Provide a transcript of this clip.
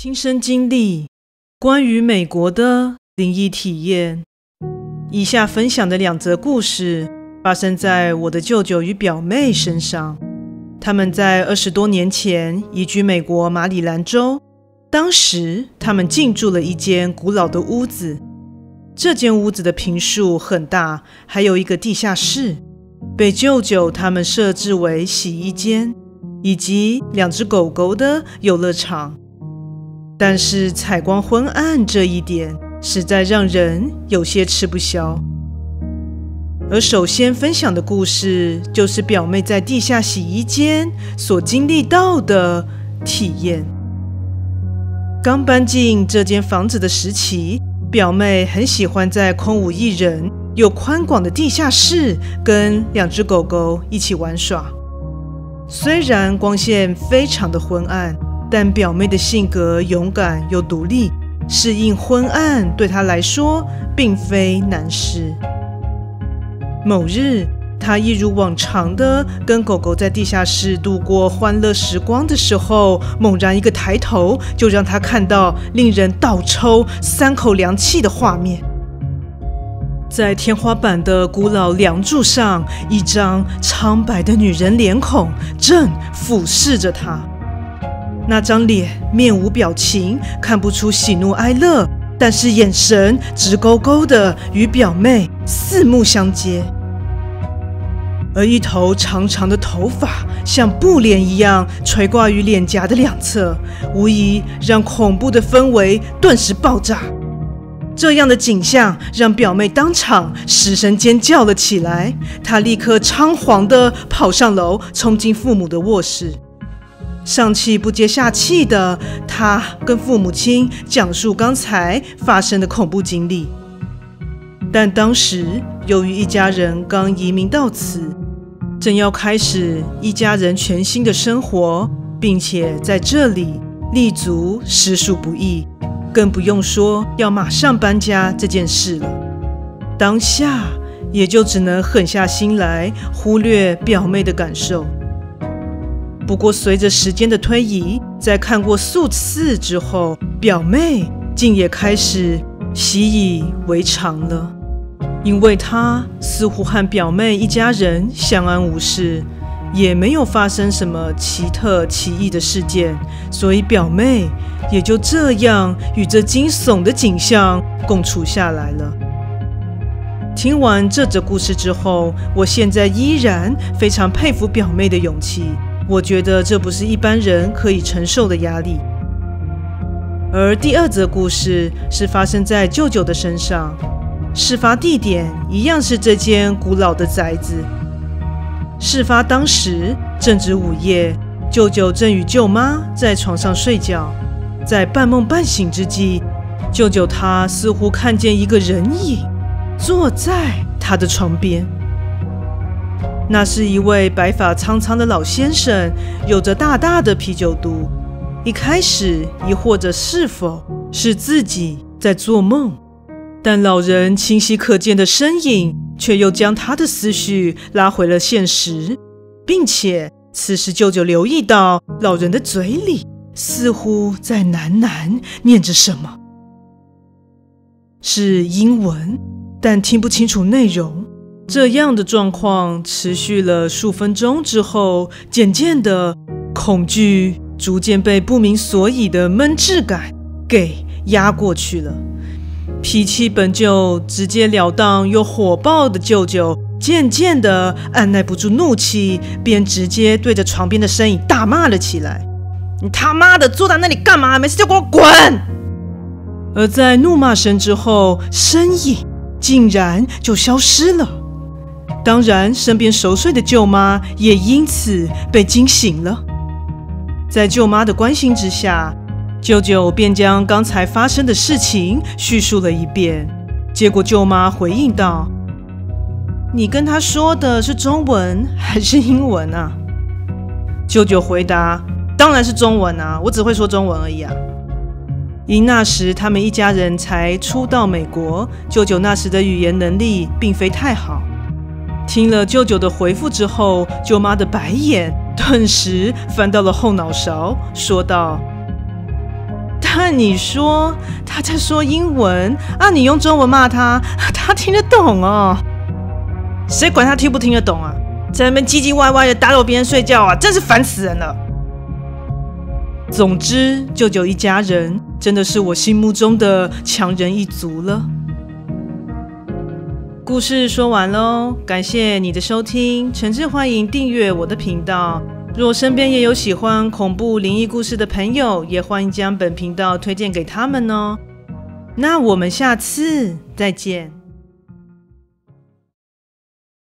亲身经历关于美国的灵异体验。以下分享的两则故事发生在我的舅舅与表妹身上。他们在二十多年前移居美国马里兰州，当时他们进驻了一间古老的屋子。这间屋子的坪数很大，还有一个地下室，被舅舅他们设置为洗衣间，以及两只狗狗的游乐场。但是采光昏暗这一点，实在让人有些吃不消。而首先分享的故事，就是表妹在地下洗衣间所经历到的体验。刚搬进这间房子的时期，表妹很喜欢在空无一人又宽广的地下室跟两只狗狗一起玩耍。虽然光线非常的昏暗，但表妹的性格勇敢又独立，适应昏暗对她来说并非难事。某日，她一如往常的跟狗狗在地下室度过欢乐时光的时候，猛然一个抬头，就让她看到令人倒抽三口凉气的画面。在天花板的古老梁柱上，一张苍白的女人脸孔正俯视着她。那张脸面无表情，看不出喜怒哀乐，但是眼神直勾勾的与表妹四目相接。而一头长长的头发像布帘一样垂挂于脸颊的两侧，无疑让恐怖的氛围顿时爆炸。这样的景象让表妹当场失声尖叫了起来。她立刻仓皇地跑上楼，冲进父母的卧室。上气不接下气的他跟父母亲讲述刚才发生的恐怖经历。但当时由于一家人刚移民到此。正要开始一家人全新的生活，并且在这里立足实属不易，更不用说要马上搬家这件事了。当下也就只能狠下心来，忽略表妹的感受。不过随着时间的推移，在看过数次之后，表妹竟也开始习以为常了。因为她似乎和表妹一家人相安无事，也没有发生什么奇特奇异的事件，所以表妹也就这样与这惊悚的景象共处下来了。听完这则故事之后，我现在依然非常佩服表妹的勇气。我觉得这不是一般人可以承受的压力。而第二则故事是发生在舅舅的身上。事发地点一样是这间古老的宅子。事发当时正值午夜，舅舅正与舅妈在床上睡觉，在半梦半醒之际，舅舅他似乎看见一个人影坐在他的床边。那是一位白发苍苍的老先生，有着大大的啤酒肚。一开始疑惑着是否是自己在做梦。但老人清晰可见的身影，却又将他的思绪拉回了现实，并且此时舅舅留意到老人的嘴里似乎在喃喃念着什么，是英文，但听不清楚内容。这样的状况持续了数分钟之后，渐渐的恐惧逐渐被不明所以的闷滞感给压过去了。脾气本就直截了当又火爆的舅舅，渐渐的按耐不住怒气，便直接对着床边的身影大骂了起来：“你他妈的坐在那里干嘛？没事就给我滚！”而在怒骂声之后，身影竟然就消失了。当然，身边熟睡的舅妈也因此被惊醒了。在舅妈的关心之下，舅舅便将刚才发生的事情叙述了一遍，结果舅妈回应道：“你跟他说的是中文还是英文啊？”舅舅回答：“当然是中文啊，我只会说中文而已啊。”因那时他们一家人才初到美国，舅舅那时的语言能力并非太好。听了舅舅的回复之后，舅妈的白眼顿时翻到了后脑勺，说道。但你说他在说英文啊，你用中文骂他，他听得懂哦。谁管他听不听得懂啊？在那边唧唧歪歪的打扰别人睡觉啊，真是烦死人了。总之，舅舅一家人真的是我心目中的强人一族了。故事说完喽，感谢你的收听，诚挚欢迎订阅我的频道。若身边也有喜欢恐怖灵异故事的朋友，也欢迎将本频道推荐给他们哦。那我们下次再见。